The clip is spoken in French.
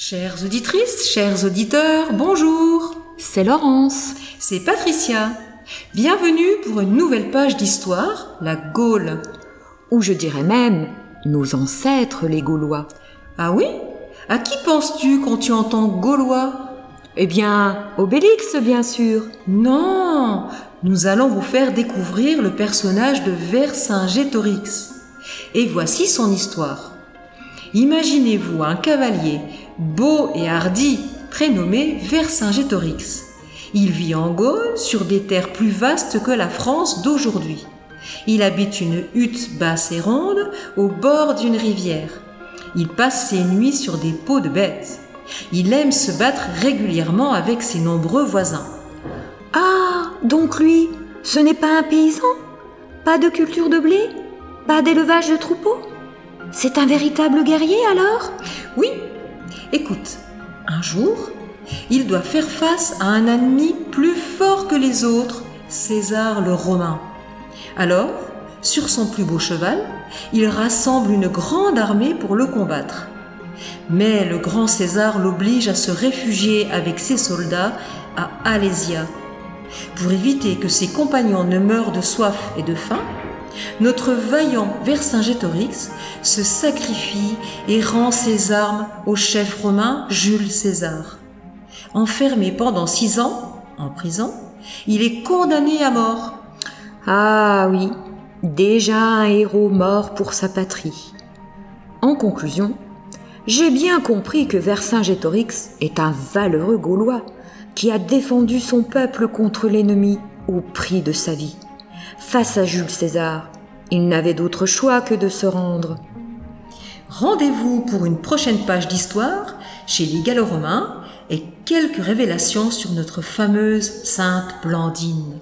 Chères auditrices, chers auditeurs, bonjour. C'est Laurence. C'est Patricia. Bienvenue pour une nouvelle page d'histoire, la Gaule. Ou je dirais même nos ancêtres les Gaulois. Ah oui? À qui penses-tu quand tu entends Gaulois? Eh bien, Obélix, bien sûr. Non Nous allons vous faire découvrir le personnage de Vercingétorix. Et voici son histoire. Imaginez-vous un cavalier beau et hardi, prénommé Vercingétorix. Il vit en Gaule sur des terres plus vastes que la France d'aujourd'hui. Il habite une hutte basse et ronde au bord d'une rivière. Il passe ses nuits sur des peaux de bêtes. Il aime se battre régulièrement avec ses nombreux voisins. Ah, donc lui, ce n'est pas un paysan? Pas de culture de blé? Pas d'élevage de troupeaux? C'est un véritable guerrier alors? Oui, Écoute, un jour, il doit faire face à un ennemi plus fort que les autres, César le Romain. Alors, sur son plus beau cheval, il rassemble une grande armée pour le combattre. Mais le grand César l'oblige à se réfugier avec ses soldats à Alésia. Pour éviter que ses compagnons ne meurent de soif et de faim, notre vaillant Vercingétorix se sacrifie et rend ses armes au chef romain Jules César. Enfermé pendant six ans en prison, il est condamné à mort. Ah oui, déjà un héros mort pour sa patrie. En conclusion, j'ai bien compris que Vercingétorix est un valeureux Gaulois qui a défendu son peuple contre l'ennemi au prix de sa vie. Face à Jules César, il n'avait d'autre choix que de se rendre. Rendez-vous pour une prochaine page d'histoire chez les Gallo-Romains et quelques révélations sur notre fameuse Sainte Blandine.